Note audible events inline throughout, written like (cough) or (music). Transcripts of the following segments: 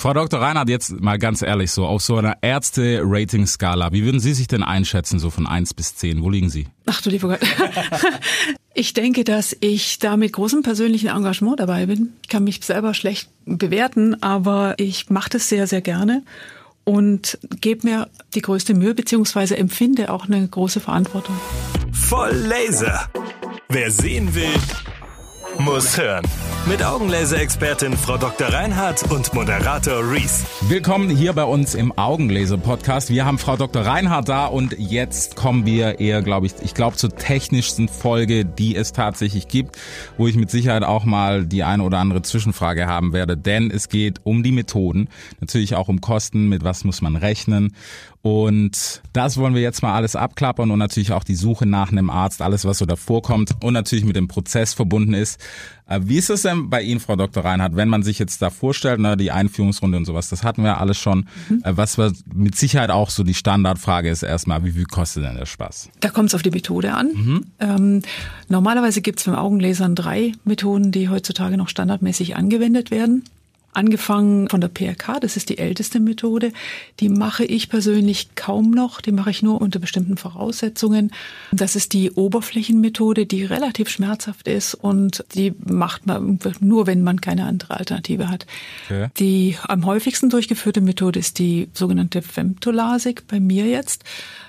Frau Dr. Reinhardt, jetzt mal ganz ehrlich so, auf so einer Ärzte-Rating-Skala, wie würden Sie sich denn einschätzen, so von eins bis zehn? Wo liegen Sie? Ach du lieber Gott. (laughs) Ich denke, dass ich da mit großem persönlichen Engagement dabei bin. Ich kann mich selber schlecht bewerten, aber ich mache das sehr, sehr gerne und gebe mir die größte Mühe beziehungsweise empfinde auch eine große Verantwortung. Voll Laser. Wer sehen will, muss hören. Mit Augenlaser-Expertin Frau Dr. Reinhardt und Moderator Reese. Willkommen hier bei uns im Augenlaser-Podcast. Wir haben Frau Dr. Reinhardt da und jetzt kommen wir eher, glaube ich, ich glaube zur technischsten Folge, die es tatsächlich gibt, wo ich mit Sicherheit auch mal die eine oder andere Zwischenfrage haben werde, denn es geht um die Methoden, natürlich auch um Kosten, mit was muss man rechnen und das wollen wir jetzt mal alles abklappern und natürlich auch die Suche nach einem Arzt, alles was so davor kommt und natürlich mit dem Prozess verbunden ist. Äh, wie ist es denn bei Ihnen, Frau Dr. Reinhardt, wenn man sich jetzt da vorstellt, ne, die Einführungsrunde und sowas, das hatten wir alles schon. Mhm. Äh, was mit Sicherheit auch so die Standardfrage ist erstmal, wie viel kostet denn der Spaß? Da kommt es auf die Methode an. Mhm. Ähm, normalerweise gibt es beim Augenlasern drei Methoden, die heutzutage noch standardmäßig angewendet werden. Angefangen von der PRK, das ist die älteste Methode. Die mache ich persönlich kaum noch. Die mache ich nur unter bestimmten Voraussetzungen. Das ist die Oberflächenmethode, die relativ schmerzhaft ist und die macht man nur, wenn man keine andere Alternative hat. Okay. Die am häufigsten durchgeführte Methode ist die sogenannte Femtolasik bei mir jetzt.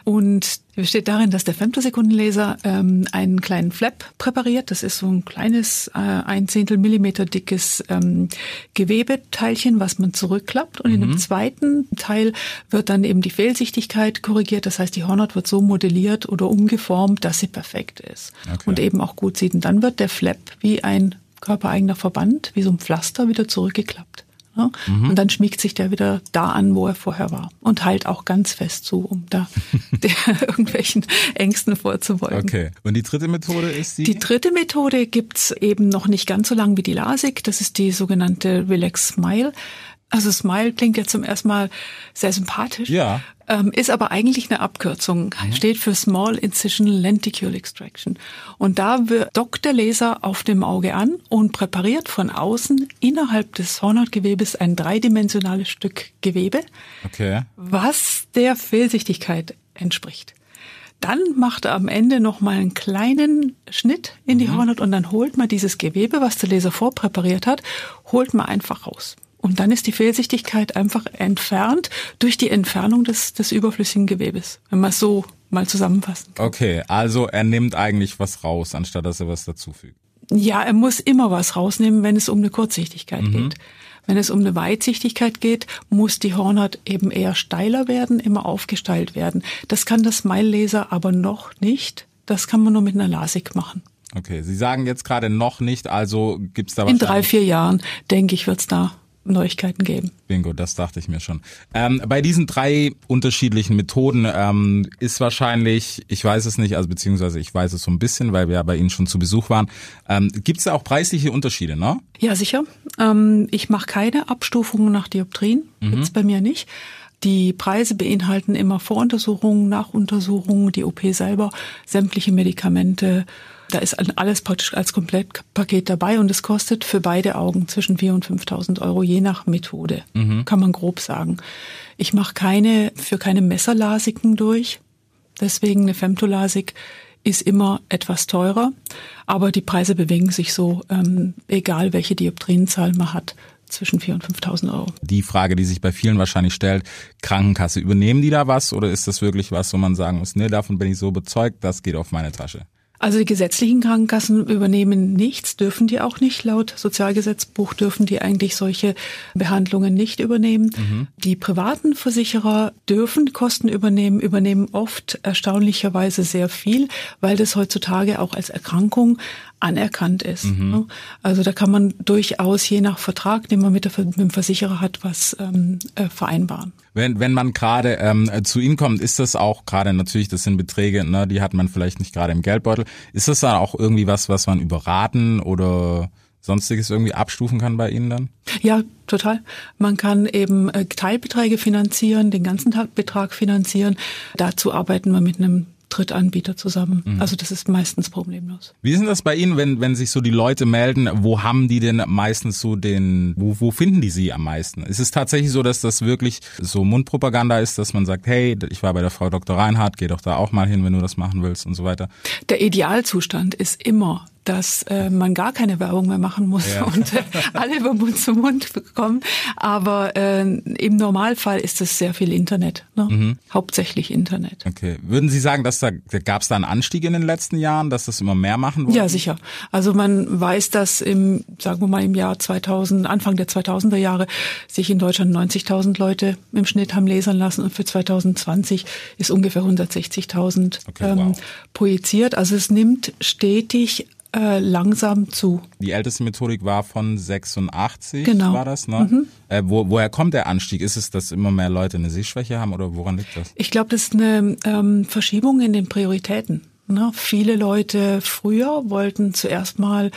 Und die besteht darin, dass der Femtosekundenlaser ähm, einen kleinen Flap präpariert. Das ist so ein kleines, äh, ein Zehntel Millimeter dickes ähm, Gewebeteilchen, was man zurückklappt. Und mhm. in dem mhm. zweiten Teil wird dann eben die Fehlsichtigkeit korrigiert. Das heißt, die Hornhaut wird so modelliert oder umgeformt, dass sie perfekt ist okay. und eben auch gut sieht. Und dann wird der Flap wie ein körpereigener Verband, wie so ein Pflaster wieder zurückgeklappt. Ne? Mhm. Und dann schmiegt sich der wieder da an, wo er vorher war. Und halt auch ganz fest zu, um da (laughs) (laughs) irgendwelchen Ängsten vorzubeugen. Okay. Und die dritte Methode ist die? Die dritte Methode gibt's eben noch nicht ganz so lang wie die LASIK. Das ist die sogenannte Relax Smile. Also Smile klingt ja zum ersten Mal sehr sympathisch. Ja. Ähm, ist aber eigentlich eine Abkürzung. Mhm. Steht für Small Incision Lenticule Extraction. Und da dockt der Laser auf dem Auge an und präpariert von außen innerhalb des Hornhautgewebes ein dreidimensionales Stück Gewebe. Okay. Was der Fehlsichtigkeit entspricht. Dann macht er am Ende noch mal einen kleinen Schnitt in die mhm. Hornhaut und dann holt man dieses Gewebe, was der Laser vorpräpariert hat, holt man einfach raus. Und dann ist die Fehlsichtigkeit einfach entfernt durch die Entfernung des, des überflüssigen Gewebes, wenn man es so mal zusammenfassen kann. Okay, also er nimmt eigentlich was raus, anstatt dass er was dazufügt. Ja, er muss immer was rausnehmen, wenn es um eine Kurzsichtigkeit mhm. geht. Wenn es um eine Weitsichtigkeit geht, muss die Hornhaut eben eher steiler werden, immer aufgestellt werden. Das kann das Smile-Laser aber noch nicht. Das kann man nur mit einer LASIK machen. Okay, Sie sagen jetzt gerade noch nicht, also gibt's da was? In drei, vier Jahren, denke ich, wird's da Neuigkeiten geben. Bingo, das dachte ich mir schon. Ähm, bei diesen drei unterschiedlichen Methoden ähm, ist wahrscheinlich, ich weiß es nicht, also beziehungsweise ich weiß es so ein bisschen, weil wir ja bei Ihnen schon zu Besuch waren. Ähm, Gibt es da auch preisliche Unterschiede, ne? Ja, sicher. Ähm, ich mache keine Abstufungen nach Dioptrien, mhm. jetzt bei mir nicht. Die Preise beinhalten immer Voruntersuchungen, Nachuntersuchungen, die OP selber, sämtliche Medikamente, da ist alles praktisch als Komplettpaket dabei und es kostet für beide Augen zwischen 4.000 und 5.000 Euro, je nach Methode, mhm. kann man grob sagen. Ich mache keine, für keine Messerlasiken durch. Deswegen eine Femtolasik ist immer etwas teurer, aber die Preise bewegen sich so, ähm, egal welche Dioptrienzahl man hat zwischen 4.000 und 5.000 Euro. Die Frage, die sich bei vielen wahrscheinlich stellt, Krankenkasse, übernehmen die da was oder ist das wirklich was, wo man sagen muss, nee, davon bin ich so überzeugt, das geht auf meine Tasche? Also die gesetzlichen Krankenkassen übernehmen nichts, dürfen die auch nicht. Laut Sozialgesetzbuch dürfen die eigentlich solche Behandlungen nicht übernehmen. Mhm. Die privaten Versicherer dürfen Kosten übernehmen, übernehmen oft erstaunlicherweise sehr viel, weil das heutzutage auch als Erkrankung anerkannt ist. Mhm. Also da kann man durchaus je nach Vertrag, den man mit, der, mit dem Versicherer hat, was ähm, äh, vereinbaren. Wenn, wenn man gerade ähm, zu Ihnen kommt, ist das auch gerade natürlich, das sind Beträge, ne, die hat man vielleicht nicht gerade im Geldbeutel. Ist das dann auch irgendwie was, was man überraten oder sonstiges irgendwie abstufen kann bei Ihnen dann? Ja, total. Man kann eben äh, Teilbeträge finanzieren, den ganzen Betrag finanzieren. Dazu arbeiten wir mit einem Drittanbieter zusammen. Mhm. Also das ist meistens problemlos. Wie ist denn das bei Ihnen, wenn, wenn sich so die Leute melden, wo haben die denn meistens so den, wo, wo finden die sie am meisten? Ist es tatsächlich so, dass das wirklich so Mundpropaganda ist, dass man sagt, hey, ich war bei der Frau Dr. Reinhardt, geh doch da auch mal hin, wenn du das machen willst und so weiter? Der Idealzustand ist immer dass äh, man gar keine Werbung mehr machen muss ja. (laughs) und äh, alle über Mund zu Mund bekommen. Aber äh, im Normalfall ist es sehr viel Internet, ne? Mhm. hauptsächlich Internet. Okay. Würden Sie sagen, dass da gab es da einen Anstieg in den letzten Jahren, dass das immer mehr machen wollen? Ja, sicher. Also man weiß, dass im, sagen wir mal im Jahr 2000, Anfang der 2000er Jahre sich in Deutschland 90.000 Leute im Schnitt haben lesern lassen und für 2020 ist ungefähr 160.000 okay, ähm, wow. projiziert. Also es nimmt stetig äh, langsam zu. Die älteste Methodik war von 86, genau. war das, ne? Mhm. Äh, wo, woher kommt der Anstieg? Ist es, dass immer mehr Leute eine Sehschwäche haben oder woran liegt das? Ich glaube, das ist eine ähm, Verschiebung in den Prioritäten. Ne? Viele Leute früher wollten zuerst mal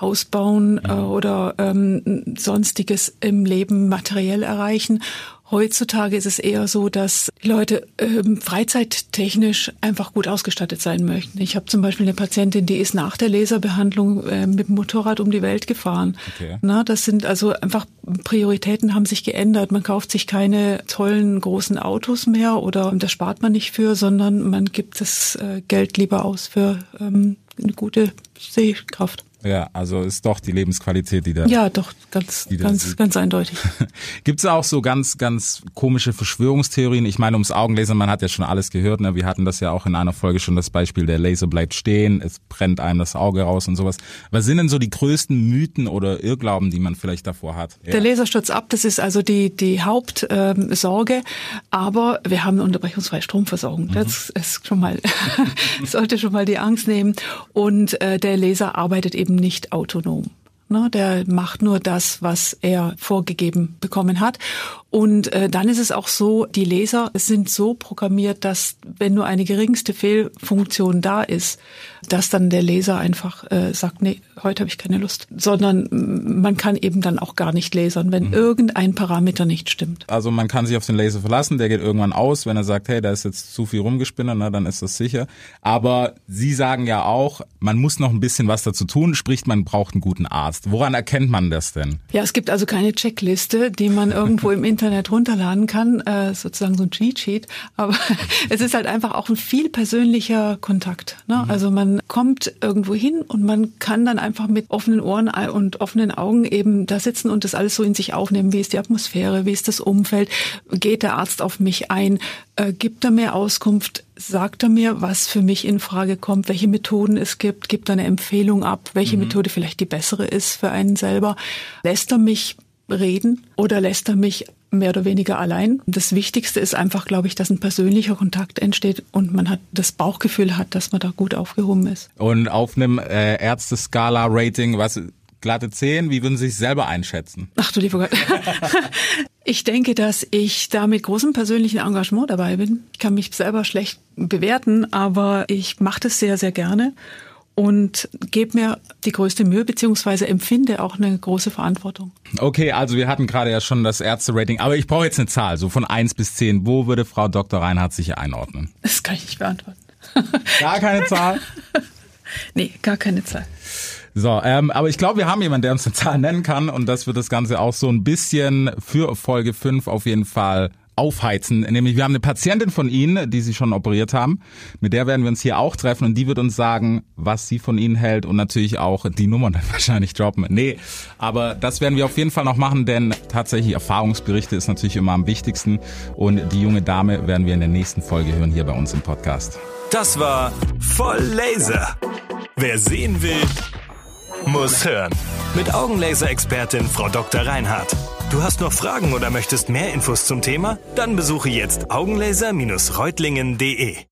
Haus bauen äh, oder ähm, sonstiges im Leben materiell erreichen Heutzutage ist es eher so, dass Leute ähm, freizeittechnisch einfach gut ausgestattet sein möchten. Ich habe zum Beispiel eine Patientin, die ist nach der Laserbehandlung äh, mit dem Motorrad um die Welt gefahren. Okay. Na, das sind also einfach Prioritäten haben sich geändert. Man kauft sich keine tollen großen Autos mehr oder da spart man nicht für, sondern man gibt das äh, Geld lieber aus für ähm, eine gute Sehkraft. Ja, also ist doch die Lebensqualität, die da. Ja, doch, ganz, ganz, ganz eindeutig. (laughs) Gibt es auch so ganz, ganz komische Verschwörungstheorien? Ich meine, ums Augenlasern, man hat ja schon alles gehört, ne? Wir hatten das ja auch in einer Folge schon das Beispiel, der Laser bleibt stehen, es brennt einem das Auge raus und sowas. Was sind denn so die größten Mythen oder Irrglauben, die man vielleicht davor hat? Ja. Der Laser stürzt ab, das ist also die, die Hauptsorge. Ähm, aber wir haben eine unterbrechungsfreie Stromversorgung. Mhm. Das ist schon mal, (laughs) sollte schon mal die Angst nehmen. Und äh, der Laser arbeitet eben eben nicht autonom. Ne, der macht nur das, was er vorgegeben bekommen hat. Und äh, dann ist es auch so, die Laser sind so programmiert, dass wenn nur eine geringste Fehlfunktion da ist, dass dann der Laser einfach äh, sagt, nee, heute habe ich keine Lust. Sondern man kann eben dann auch gar nicht lasern, wenn mhm. irgendein Parameter nicht stimmt. Also man kann sich auf den Laser verlassen, der geht irgendwann aus, wenn er sagt, hey, da ist jetzt zu viel rumgespinnt, na, dann ist das sicher. Aber Sie sagen ja auch, man muss noch ein bisschen was dazu tun, sprich, man braucht einen guten Arzt. Woran erkennt man das denn? Ja, es gibt also keine Checkliste, die man (laughs) irgendwo im Internet runterladen kann, äh, sozusagen so ein Cheat Sheet. Aber (laughs) es ist halt einfach auch ein viel persönlicher Kontakt. Ne? Mhm. Also man kommt irgendwo hin und man kann dann einfach mit offenen Ohren und offenen Augen eben da sitzen und das alles so in sich aufnehmen. Wie ist die Atmosphäre? Wie ist das Umfeld? Geht der Arzt auf mich ein? Äh, gibt er mir Auskunft? Sagt er mir, was für mich in Frage kommt? Welche Methoden es gibt? Gibt er eine Empfehlung ab? Welche mhm. Methode vielleicht die bessere ist für einen selber? Lässt er mich reden oder lässt er mich mehr oder weniger allein. Das Wichtigste ist einfach, glaube ich, dass ein persönlicher Kontakt entsteht und man hat das Bauchgefühl hat, dass man da gut aufgehoben ist. Und auf einem äh, Ärzte-Skala-Rating, was glatte 10, wie würden Sie sich selber einschätzen? Ach du lieber Gott. (laughs) ich denke, dass ich da mit großem persönlichen Engagement dabei bin. Ich kann mich selber schlecht bewerten, aber ich mache das sehr, sehr gerne und gebe mir die größte Mühe beziehungsweise empfinde auch eine große Verantwortung. Okay, also wir hatten gerade ja schon das Ärzte-Rating, aber ich brauche jetzt eine Zahl, so von eins bis zehn. Wo würde Frau Dr. Reinhardt sich einordnen? Das kann ich nicht beantworten. (laughs) Gar keine Zahl? (laughs) nee, gar keine Zahl. So, ähm, aber ich glaube, wir haben jemanden, der uns eine Zahl nennen kann und das wird das Ganze auch so ein bisschen für Folge 5 auf jeden Fall aufheizen. Nämlich wir haben eine Patientin von Ihnen, die Sie schon operiert haben. Mit der werden wir uns hier auch treffen und die wird uns sagen, was sie von Ihnen hält und natürlich auch die Nummern dann (laughs) wahrscheinlich droppen. Nee, aber das werden wir auf jeden Fall noch machen, denn tatsächlich Erfahrungsberichte ist natürlich immer am wichtigsten und die junge Dame werden wir in der nächsten Folge hören hier bei uns im Podcast. Das war voll Laser. Wer sehen will, muss hören. Mit Augenlaser-Expertin Frau Dr. Reinhardt. Du hast noch Fragen oder möchtest mehr Infos zum Thema? Dann besuche jetzt augenlaser-reutlingen.de.